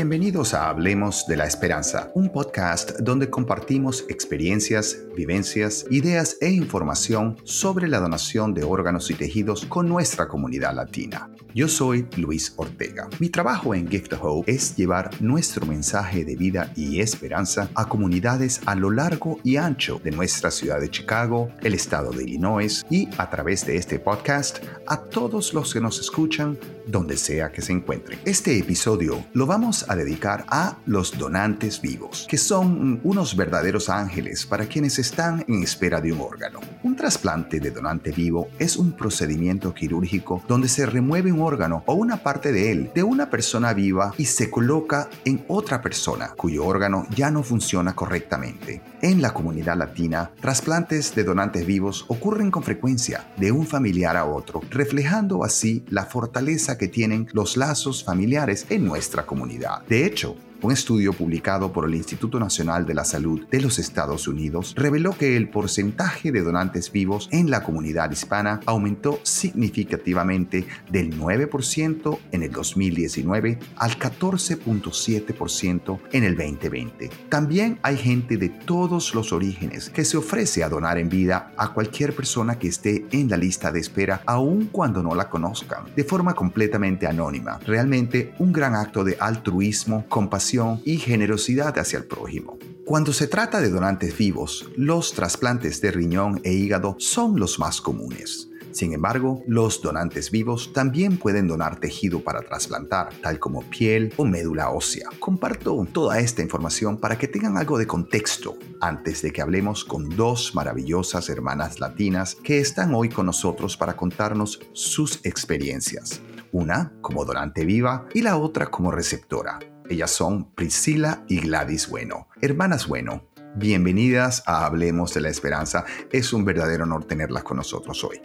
Bienvenidos a Hablemos de la Esperanza, un podcast donde compartimos experiencias, vivencias, ideas e información sobre la donación de órganos y tejidos con nuestra comunidad latina. Yo soy Luis Ortega. Mi trabajo en Gift of Hope es llevar nuestro mensaje de vida y esperanza a comunidades a lo largo y ancho de nuestra ciudad de Chicago, el estado de Illinois y a través de este podcast a todos los que nos escuchan donde sea que se encuentren. Este episodio lo vamos a dedicar a los donantes vivos, que son unos verdaderos ángeles para quienes están en espera de un órgano. Un trasplante de donante vivo es un procedimiento quirúrgico donde se remueve un órgano o una parte de él de una persona viva y se coloca en otra persona cuyo órgano ya no funciona correctamente. En la comunidad latina, trasplantes de donantes vivos ocurren con frecuencia de un familiar a otro, reflejando así la fortaleza que tienen los lazos familiares en nuestra comunidad. De hecho, un estudio publicado por el Instituto Nacional de la Salud de los Estados Unidos reveló que el porcentaje de donantes vivos en la comunidad hispana aumentó significativamente del 9% en el 2019 al 14.7% en el 2020. También hay gente de todos los orígenes que se ofrece a donar en vida a cualquier persona que esté en la lista de espera aun cuando no la conozcan, de forma completamente anónima. Realmente un gran acto de altruismo, compasión y generosidad hacia el prójimo. Cuando se trata de donantes vivos, los trasplantes de riñón e hígado son los más comunes. Sin embargo, los donantes vivos también pueden donar tejido para trasplantar, tal como piel o médula ósea. Comparto toda esta información para que tengan algo de contexto antes de que hablemos con dos maravillosas hermanas latinas que están hoy con nosotros para contarnos sus experiencias. Una como donante viva y la otra como receptora. Ellas son Priscila y Gladys Bueno. Hermanas Bueno, bienvenidas a Hablemos de la Esperanza. Es un verdadero honor tenerlas con nosotros hoy.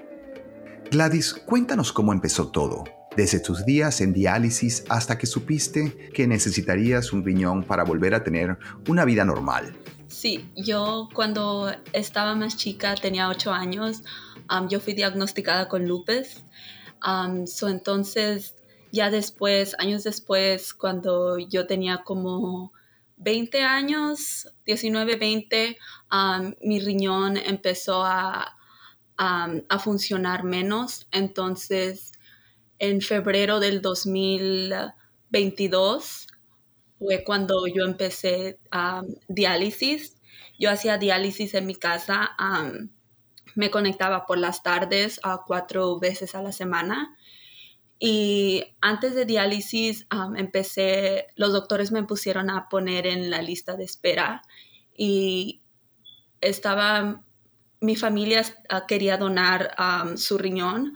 Gladys, cuéntanos cómo empezó todo. Desde tus días en diálisis hasta que supiste que necesitarías un riñón para volver a tener una vida normal. Sí, yo cuando estaba más chica, tenía 8 años, yo fui diagnosticada con lupus. entonces ya después, años después, cuando yo tenía como 20 años, 19, 20, mi riñón empezó a, a, funcionar menos. Entonces, en febrero del 2022 fue cuando yo empecé diálisis. Yo hacía diálisis en mi casa. me conectaba por las tardes a cuatro veces a la semana y antes de diálisis empecé, los doctores me pusieron a poner en la lista de espera y estaba, mi familia ah, quería donar su riñón,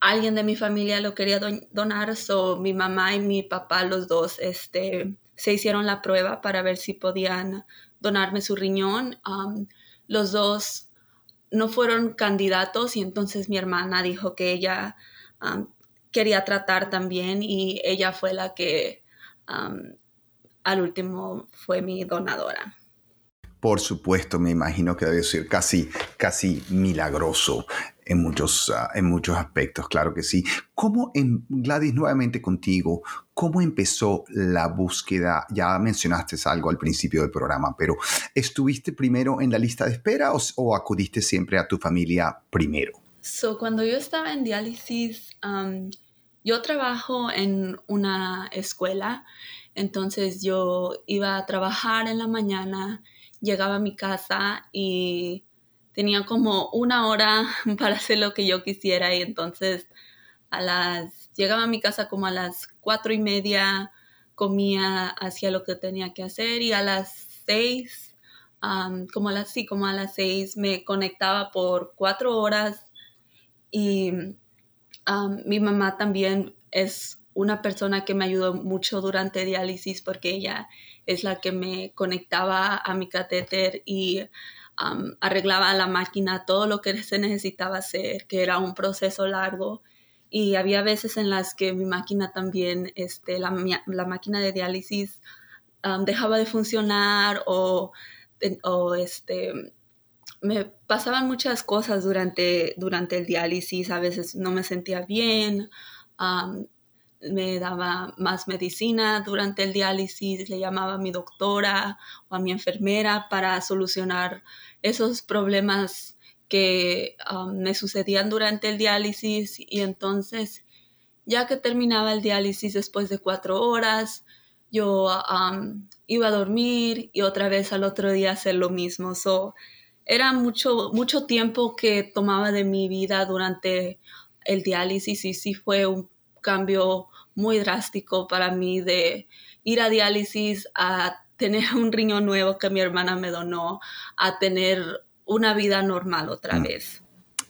alguien de mi familia lo quería donar, so mi mamá y mi papá, los dos, este, se hicieron la prueba para ver si podían donarme su riñón. los dos no fueron candidatos y entonces mi hermana dijo que ella quería tratar también y ella fue la que al último fue mi donadora. Por supuesto, me imagino que debe ser casi, casi milagroso en muchos, ah, en muchos aspectos, claro que sí. ¿Cómo, en, Gladys, nuevamente contigo, cómo empezó la búsqueda? Ya mencionaste algo al principio del programa, pero ¿estuviste primero en la lista de espera o, acudiste siempre a tu familia primero? So, cuando yo estaba en diálisis, yo trabajo en una escuela, entonces yo iba a trabajar en la mañana, llegaba a mi casa y tenía como una hora para hacer lo que yo quisiera y entonces a las llegaba a mi casa como a las cuatro y media comía hacía lo que tenía que hacer y a las seis como a las sí como a las seis me conectaba por cuatro horas y mi mamá también es una persona que me ayudó mucho durante diálisis porque ella es la que me conectaba a mi catéter y arreglaba la máquina, todo lo que se necesitaba hacer, que era un proceso largo. Y había veces en las que mi máquina también, este, la, máquina de diálisis dejaba de funcionar o, o este, me pasaban muchas cosas durante, durante el diálisis, a veces no me sentía bien, me daba más medicina durante el diálisis, le llamaba a mi doctora o a mi enfermera para solucionar esos problemas que me sucedían durante el diálisis y entonces ya que terminaba el diálisis después de cuatro horas, yo iba a dormir y otra vez al otro día hacer lo mismo. Era mucho, mucho tiempo que tomaba de mi vida durante el diálisis y sí fue un cambio muy drástico para mí de ir a diálisis a tener un riñón nuevo que mi hermana me donó, a tener una vida normal otra mm. vez.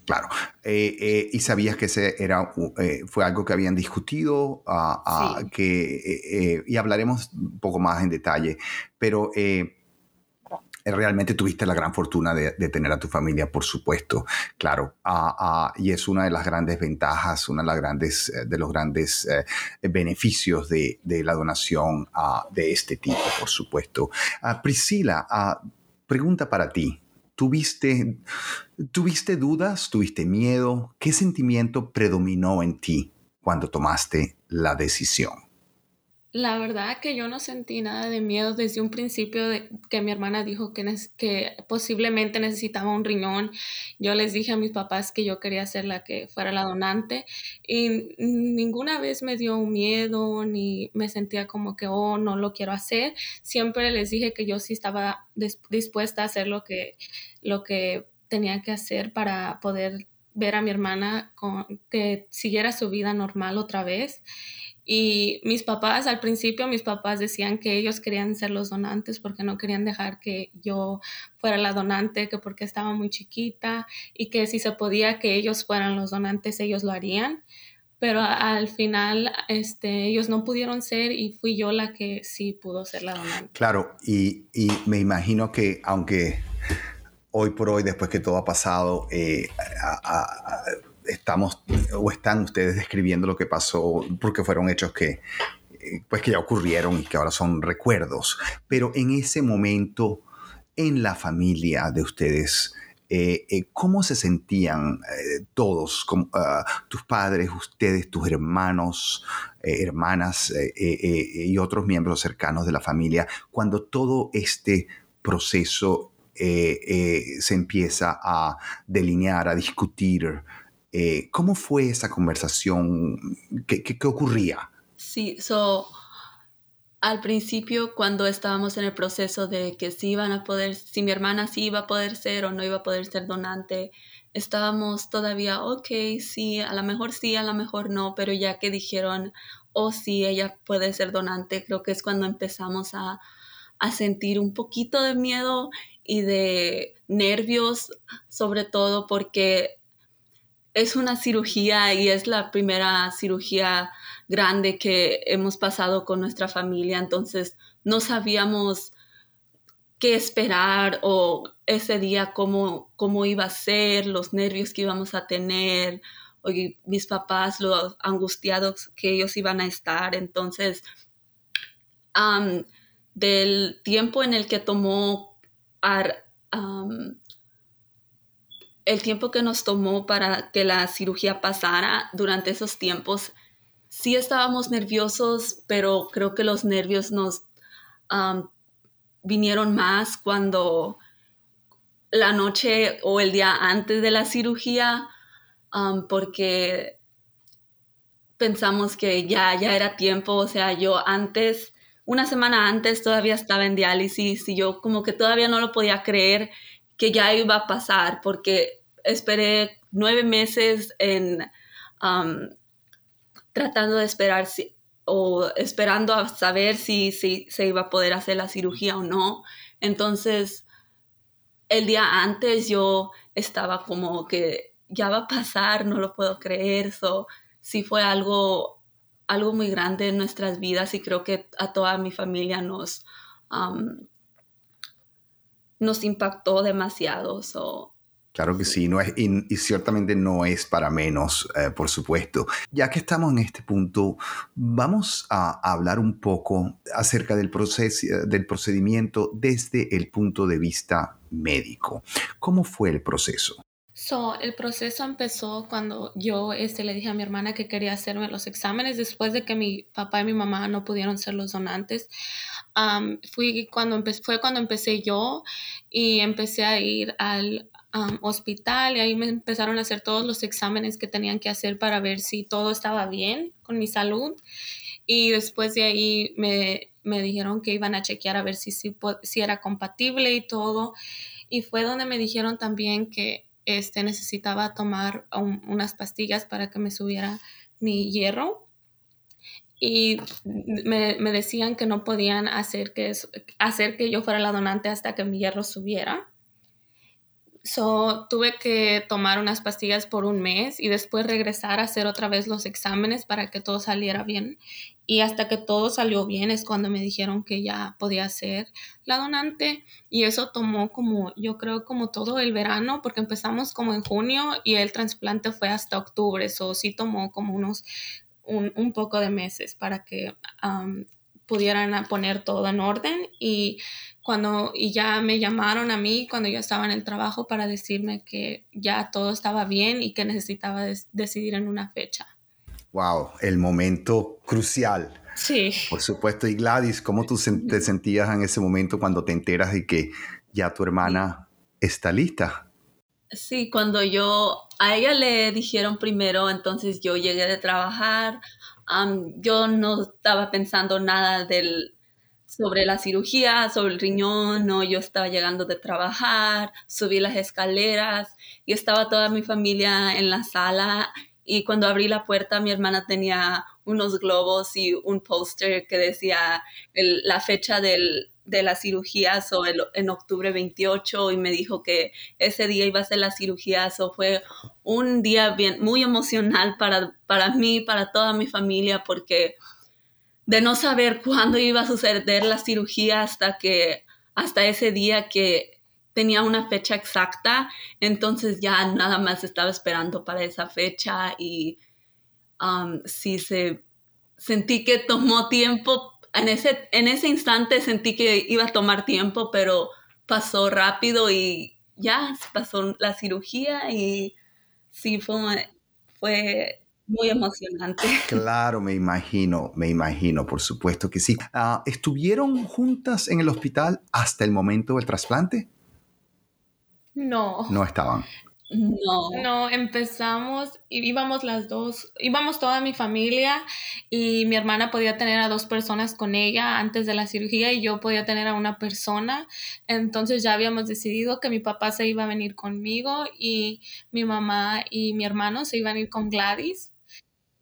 Claro. Eh, eh, ¿Y sabías que ese era, eh, fue algo que habían discutido? Ah, ah, que, y hablaremos un poco más en detalle, pero realmente tuviste la gran fortuna de, tener a tu familia, por supuesto, claro. Ah, y es una de las grandes ventajas, una de, las grandes, de los grandes beneficios de, la donación de este tipo, por supuesto. Priscila, pregunta para ti. ¿Tuviste, ¿Tuviste dudas? ¿Tuviste miedo? ¿Qué sentimiento predominó en ti cuando tomaste la decisión? La verdad que yo no sentí nada de miedo desde un principio de que mi hermana dijo que, que posiblemente necesitaba un riñón. Yo les dije a mis papás que yo quería ser la que fuera la donante y ninguna vez me dio miedo ni me sentía como que, oh, no lo quiero hacer. Siempre les dije que yo sí estaba dispuesta a hacer lo que, lo que tenía que hacer para poder ver a mi hermana con, que siguiera su vida normal otra vez. Y mis papás, al principio, mis papás decían que ellos querían ser los donantes porque no querían dejar que yo fuera la donante, que porque estaba muy chiquita y que si se podía que ellos fueran los donantes, ellos lo harían. Pero al final, este, ellos no pudieron ser y fui yo la que sí pudo ser la donante. Claro, y, y me imagino que aunque hoy por hoy, después que todo ha pasado, eh, estamos o están ustedes describiendo lo que pasó porque fueron hechos que eh, pues que ya ocurrieron y que ahora son recuerdos. Pero en ese momento, en la familia de ustedes, eh, eh, ¿cómo se sentían todos, ah, tus padres, ustedes, tus hermanos, hermanas y otros miembros cercanos de la familia, cuando todo este proceso se empieza a delinear, a discutir? Eh, ¿Cómo fue esa conversación? ¿Qué, qué, ocurría? Sí, so, al principio cuando estábamos en el proceso de que si iban a poder, si mi hermana sí iba a poder ser o no iba a poder ser donante, estábamos todavía, ok, sí, a lo mejor sí, a lo mejor no, pero ya que dijeron, oh sí, ella puede ser donante, creo que es cuando empezamos a, a sentir un poquito de miedo y de nervios, sobre todo porque es una cirugía y es la primera cirugía grande que hemos pasado con nuestra familia, entonces no sabíamos qué esperar o ese día cómo, cómo iba a ser, los nervios que íbamos a tener, o mis papás, los angustiados que ellos iban a estar. Entonces, del tiempo en el que tomó el tiempo que nos tomó para que la cirugía pasara durante esos tiempos, sí estábamos nerviosos, pero creo que los nervios nos vinieron más cuando la noche o el día antes de la cirugía, porque pensamos que ya, ya era tiempo, o sea, yo antes, una semana antes todavía estaba en diálisis y yo como que todavía no lo podía creer que ya iba a pasar, porque esperé nueve meses en um, tratando de esperar o esperando a saber si, se iba a poder hacer la cirugía o no. Entonces, el día antes yo estaba como que ya va a pasar, no lo puedo creer. eso sí fue algo, algo muy grande en nuestras vidas y creo que a toda mi familia nos, um, nos impactó demasiado. Claro que sí, no es, y, ciertamente no es para menos, eh, por supuesto. Ya que estamos en este punto, vamos a, hablar un poco acerca del, proceso, del procedimiento desde el punto de vista médico. ¿Cómo fue el proceso? So, el proceso empezó cuando yo este, le dije a mi hermana que quería hacerme los exámenes después de que mi papá y mi mamá no pudieron ser los donantes. fui cuando fue cuando empecé yo y empecé a ir al hospital y ahí me empezaron a hacer todos los exámenes que tenían que hacer para ver si todo estaba bien con mi salud. Y después de ahí me, dijeron que iban a chequear a ver si, si, si era compatible y todo. Y fue donde me dijeron también que este, necesitaba tomar unas pastillas para que me subiera mi hierro y me, decían que no podían hacer que, hacer que yo fuera la donante hasta que mi hierro subiera. So, tuve que tomar unas pastillas por un mes y después regresar a hacer otra vez los exámenes para que todo saliera bien. Y hasta que todo salió bien es cuando me dijeron que ya podía ser la donante. Y eso tomó como, yo creo, como todo el verano, porque empezamos como en junio y el trasplante fue hasta octubre. Eso sí tomó como unos, un, poco de meses para que pudieran poner todo en orden. Y cuando y ya me llamaron a mí cuando yo estaba en el trabajo para decirme que ya todo estaba bien y que necesitaba decidir en una fecha. Wow, el momento crucial. Sí. Por supuesto. Y Gladys, ¿cómo tú te sentías en ese momento cuando te enteras de que ya tu hermana está lista? Sí, cuando yo a ella le dijeron primero, entonces yo llegué de trabajar, yo no estaba pensando nada del, sobre la cirugía, sobre el riñón, no, yo estaba llegando de trabajar, subí las escaleras y estaba toda mi familia en la sala y cuando abrí la puerta mi hermana tenía unos globos y un póster que decía la fecha de la cirugía so, en octubre 28 y me dijo que ese día iba a ser la cirugía. So, fue un día bien, muy emocional para, para mí, para toda mi familia, porque de no saber cuándo iba a suceder la cirugía hasta que, hasta ese día que tenía una fecha exacta, entonces ya nada más estaba esperando para esa fecha y um, sí se, sentí que tomó tiempo, en ese, en ese instante sentí que iba a tomar tiempo, pero pasó rápido y ya pasó la cirugía y sí fue, fue muy emocionante. Claro, me imagino, me imagino, por supuesto que sí. Ah, ¿Estuvieron juntas en el hospital hasta el momento del trasplante? No. No estaban. No. No, empezamos, íbamos las dos, íbamos toda mi familia y mi hermana podía tener a dos personas con ella antes de la cirugía y yo podía tener a una persona. Entonces ya habíamos decidido que mi papá se iba a venir conmigo y mi mamá y mi hermano se iban a ir con Gladys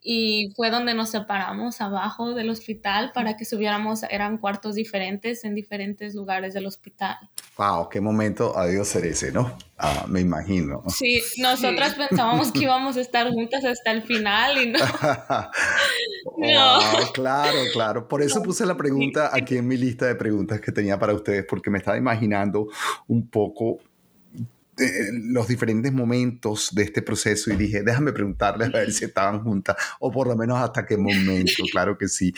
y fue donde nos separamos abajo del hospital para que subiéramos, eran cuartos diferentes en diferentes lugares del hospital. ¡Wow! ¡Qué momento adiós ser ese, ¿no? Ah, me imagino. Sí, nosotras pensábamos que íbamos a estar juntas hasta el final y no. no. claro, claro. Por eso puse la pregunta aquí en mi lista de preguntas que tenía para ustedes, porque me estaba imaginando un poco los diferentes momentos de este proceso y dije, déjame preguntarles a ver si estaban juntas o por lo menos hasta qué momento, claro que sí.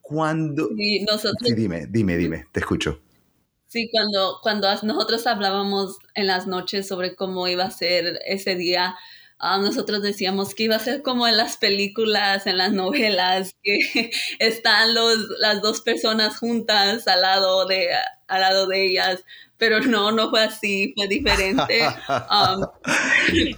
Cuando... Sí, nosotros... dime, dime, dime, te escucho. Sí, cuando, cuando nosotros hablábamos en las noches sobre cómo iba a ser ese día, ah, nosotros decíamos que iba a ser como en las películas, en las novelas, que están los, las dos personas juntas al lado de, al lado de ellas, pero no, no fue así, fue diferente. Um,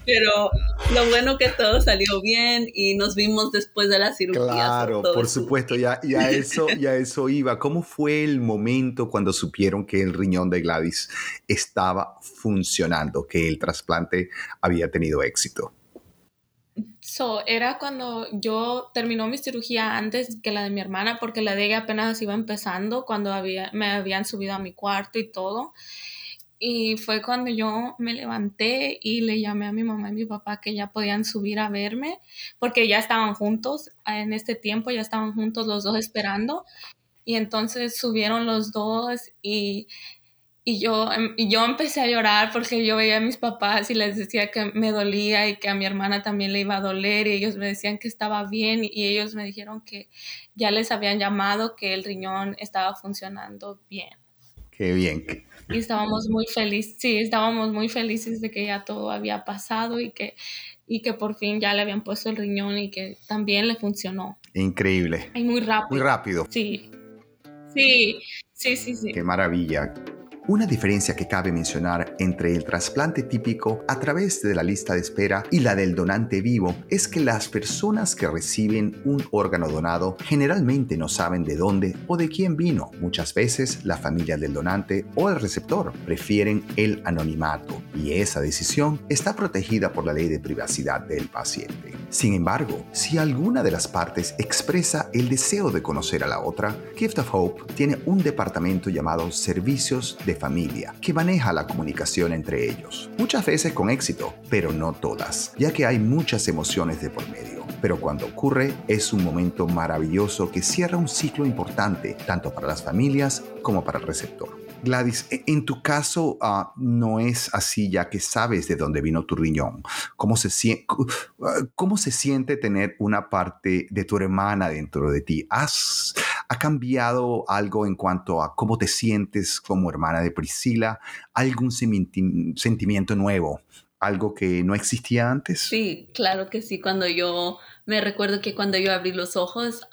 pero lo bueno que todo salió bien y nos vimos después de la cirugía. Claro, por supuesto, ya, ya, eso, ya eso iba. ¿Cómo fue el momento cuando supieron que el riñón de Gladys estaba funcionando, que el trasplante había tenido éxito? So, era cuando yo terminó mi cirugía antes que la de mi hermana, porque la de ella apenas iba empezando, cuando había, me habían subido a mi cuarto y todo. Y fue cuando yo me levanté y le llamé a mi mamá y mi papá que ya podían subir a verme, porque ya estaban juntos en este tiempo, ya estaban juntos los dos esperando. Y entonces subieron los dos y y yo, em, y yo empecé a llorar porque yo veía a mis papás y les decía que me dolía y que a mi hermana también le iba a doler y ellos me decían que estaba bien y ellos me dijeron que ya les habían llamado que el riñón estaba funcionando bien. Qué bien. Y estábamos muy felices, sí, estábamos muy felices de que ya todo había pasado y que, y que por fin ya le habían puesto el riñón y que también le funcionó. Increíble. Y muy rápido. Muy rápido. Sí. Sí, sí, sí, sí. Qué maravilla. Una diferencia que cabe mencionar entre el trasplante típico a través de la lista de espera y la del donante vivo es que las personas que reciben un órgano donado generalmente no saben de dónde o de quién vino. Muchas veces la familia del donante o el receptor prefieren el anonimato y esa decisión está protegida por la ley de privacidad del paciente. Sin embargo, si alguna de las partes expresa el deseo de conocer a la otra, Gift of Hope tiene un departamento llamado Servicios de Familia que maneja la comunicación entre ellos. Muchas veces con éxito, pero no todas, ya que hay muchas emociones de por medio. Pero cuando ocurre, es un momento maravilloso que cierra un ciclo importante, tanto para las familias como para el receptor. Gladys, e, en tu caso ah, no es así ya que sabes de dónde vino tu riñón. ¿Cómo se, ah, ¿Cómo se siente tener una parte de tu hermana dentro de ti? ¿Has, ¿Ha cambiado algo en cuanto a cómo te sientes como hermana de Priscila? ¿Algún sentimiento nuevo? ¿Algo que no existía antes? Sí, claro que sí. Cuando yo me recuerdo que cuando yo abrí los ojos,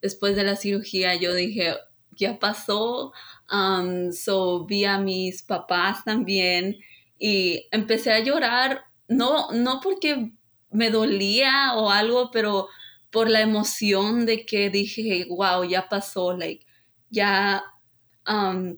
después de la cirugía, yo dije, ya pasó, Um, so vi a mis papás también y empecé a llorar, no, no porque me dolía o algo, pero por la emoción de que dije, wow, ya pasó, like, ya, um,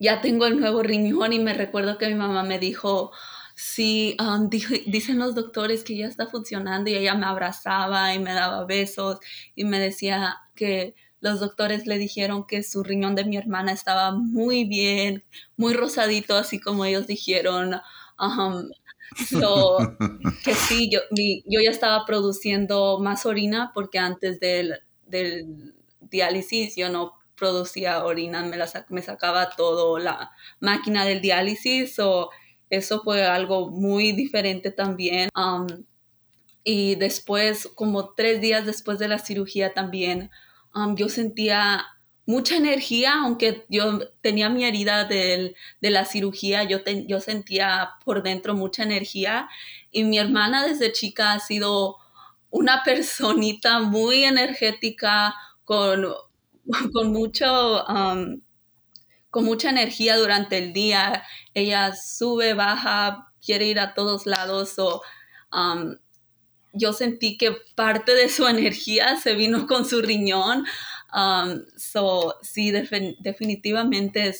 ya tengo el nuevo riñón y me recuerdo que mi mamá me dijo, sí, um, dicen los doctores que ya está funcionando y ella me abrazaba y me daba besos y me decía que los doctores le dijeron que su riñón de mi hermana estaba muy bien, muy rosadito, así como ellos dijeron. Um, que sí, yo, yo ya estaba produciendo más orina porque antes del, del diálisis yo no producía orina, me, la, me sacaba todo la máquina del diálisis, o eso fue algo muy diferente también. Um, y después, como tres días después de la cirugía también, yo sentía mucha energía, aunque yo tenía mi herida de la cirugía, yo, sentía por dentro mucha energía y mi hermana desde chica ha sido una personita muy energética, con, con mucha energía durante el día. Ella sube, baja, quiere ir a todos lados. O, yo sentí que parte de su energía se vino con su riñón. Um, so, sí, definitivamente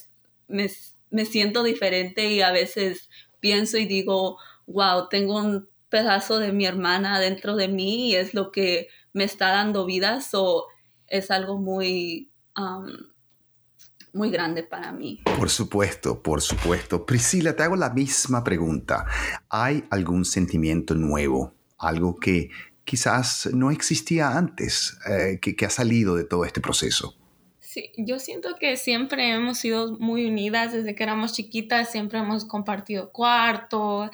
me, me, siento diferente y a veces pienso y digo, wow, tengo un pedazo de mi hermana dentro de mí y es lo que me está dando vida. So, es algo muy... Um, muy grande para mí. Por supuesto, por supuesto. Priscila, te hago la misma pregunta. ¿Hay algún sentimiento nuevo algo que quizás no existía antes, eh, que, ha salido de todo este proceso. Sí, yo siento que siempre hemos sido muy unidas desde que éramos chiquitas, siempre hemos compartido cuarto,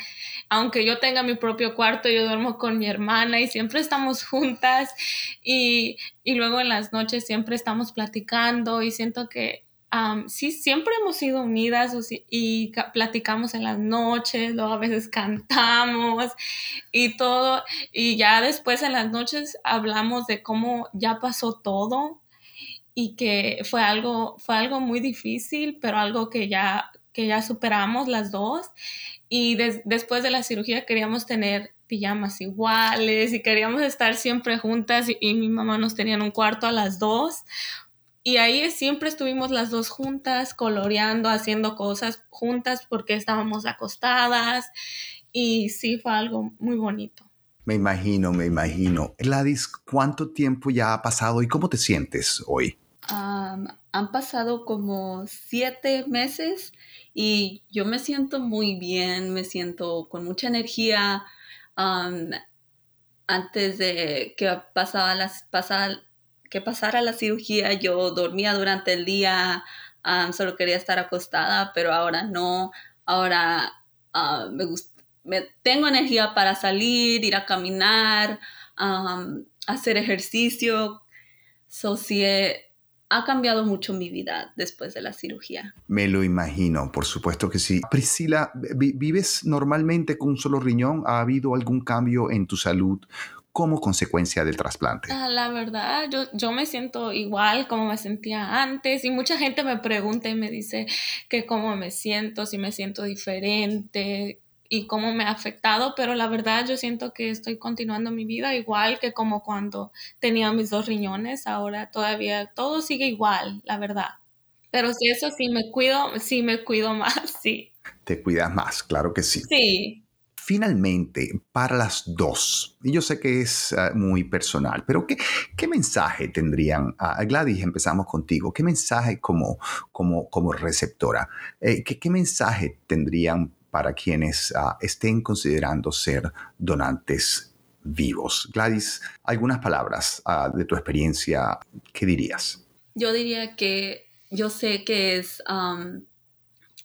aunque yo tenga mi propio cuarto, yo duermo con mi hermana y siempre estamos juntas y, y luego en las noches siempre estamos platicando y siento que sí, siempre hemos sido unidas y platicamos en las noches, luego a veces cantamos y todo. Y ya después en las noches hablamos de cómo ya pasó todo y que fue algo, fue algo muy difícil, pero algo que ya, que ya superamos las dos. Y después de la cirugía queríamos tener pijamas iguales y queríamos estar siempre juntas y, y mi mamá nos tenía en un cuarto a las dos y ahí siempre estuvimos las dos juntas, coloreando, haciendo cosas juntas porque estábamos acostadas y sí fue algo muy bonito. Me imagino, me imagino. Gladys, ¿cuánto tiempo ya ha pasado y cómo te sientes hoy? han pasado como siete meses y yo me siento muy bien, me siento con mucha energía. antes de que pasaba las, pasaba que pasara la cirugía, yo dormía durante el día, solo quería estar acostada, pero ahora no, ahora ah, me, tengo energía para salir, ir a caminar, hacer ejercicio. So, sí, ha cambiado mucho mi vida después de la cirugía. Me lo imagino, por supuesto que sí. Priscila, ¿vives normalmente con un solo riñón? ¿Ha habido algún cambio en tu salud como consecuencia del trasplante? Ah, la verdad, yo, yo me siento igual como me sentía antes y mucha gente me pregunta y me dice que cómo me siento, si me siento diferente, y cómo me ha afectado, pero la verdad yo siento que estoy continuando mi vida igual que como cuando tenía mis dos riñones, ahora todavía todo sigue igual, la verdad. Pero si eso sí me cuido, sí me cuido más, sí. Te cuidas más, claro que sí. Sí. Finalmente, para las dos, y yo sé que es ah, muy personal, pero ¿qué, qué mensaje tendrían? Uh, Gladys, empezamos contigo. ¿Qué mensaje como, como, como receptora? Eh, ¿qué, ¿Qué mensaje tendrían para quienes ah, estén considerando ser donantes vivos. Gladys, algunas palabras de tu experiencia, ¿qué dirías? Yo diría que yo sé que es,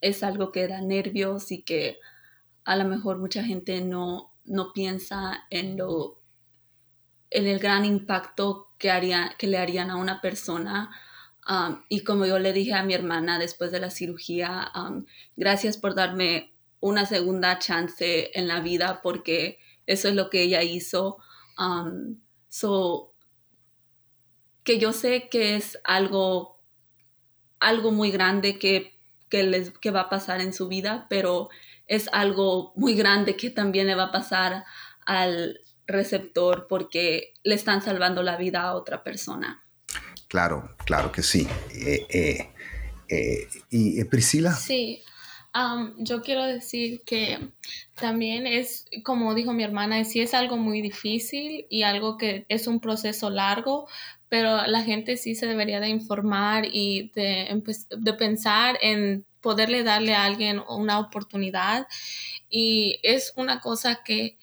es algo que da nervios y que a lo mejor mucha gente no, no piensa en, lo, en el gran impacto que, haría, que le harían a una persona. y como yo le dije a mi hermana después de la cirugía, gracias por darme una segunda chance en la vida porque eso es lo que ella hizo. Um, so, que yo sé que es algo, algo muy grande que, que, les, que va a pasar en su vida, pero es algo muy grande que también le va a pasar al receptor porque le están salvando la vida a otra persona. Claro, claro que sí. Eh, eh, eh, ¿Y Priscila? Sí, yo quiero decir que también es, como dijo mi hermana, sí es algo muy difícil y algo que es un proceso largo, pero la gente sí se debería de informar y de, de pensar en poderle darle a alguien una oportunidad. Y es una cosa que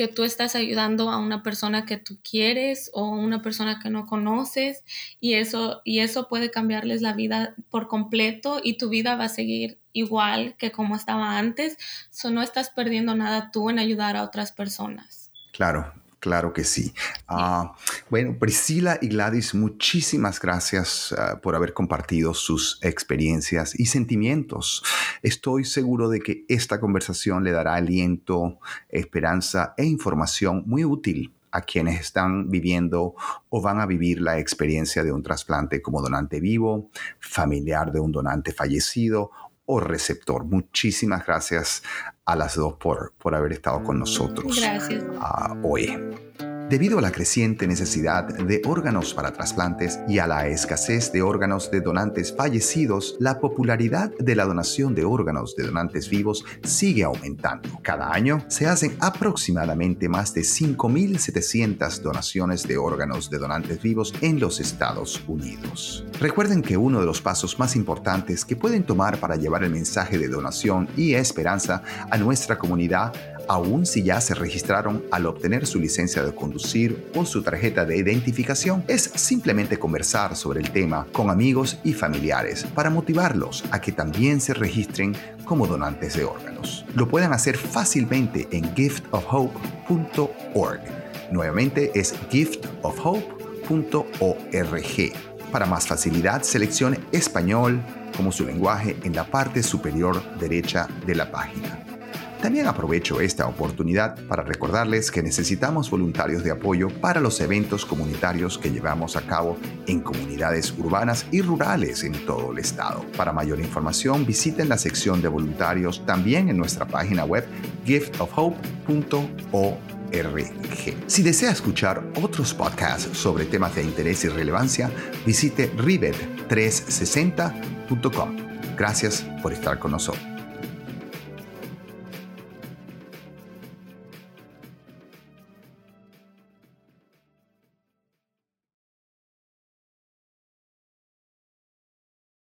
que tú estás ayudando a una persona que tú quieres o una persona que no conoces y eso, y eso puede cambiarles la vida por completo y tu vida va a seguir igual que como estaba antes. So no estás perdiendo nada tú en ayudar a otras personas. Claro, Claro que sí. Ah, bueno, Priscila y Gladys, muchísimas gracias ah, por haber compartido sus experiencias y sentimientos. Estoy seguro de que esta conversación le dará aliento, esperanza e información muy útil a quienes están viviendo o van a vivir la experiencia de un trasplante como donante vivo, familiar de un donante fallecido o receptor. Muchísimas gracias a las dos por, por haber estado con nosotros gracias. Uh, hoy. Debido a la creciente necesidad de órganos para trasplantes y a la escasez de órganos de donantes fallecidos, la popularidad de la donación de órganos de donantes vivos sigue aumentando. Cada año se hacen aproximadamente más de 5.700 donaciones de órganos de donantes vivos en los Estados Unidos. Recuerden que uno de los pasos más importantes que pueden tomar para llevar el mensaje de donación y esperanza a nuestra comunidad aun si ya se registraron al obtener su licencia de conducir o su tarjeta de identificación, es simplemente conversar sobre el tema con amigos y familiares para motivarlos a que también se registren como donantes de órganos. Lo pueden hacer fácilmente en giftofhope.org. Nuevamente es giftofhope.org. Para más facilidad, seleccione español como su lenguaje en la parte superior derecha de la página. También aprovecho esta oportunidad para recordarles que necesitamos voluntarios de apoyo para los eventos comunitarios que llevamos a cabo en comunidades urbanas y rurales en todo el estado. Para mayor información visiten la sección de voluntarios también en nuestra página web giftofhope.org. Si desea escuchar otros podcasts sobre temas de interés y relevancia, visite rivet360.com. Gracias por estar con nosotros.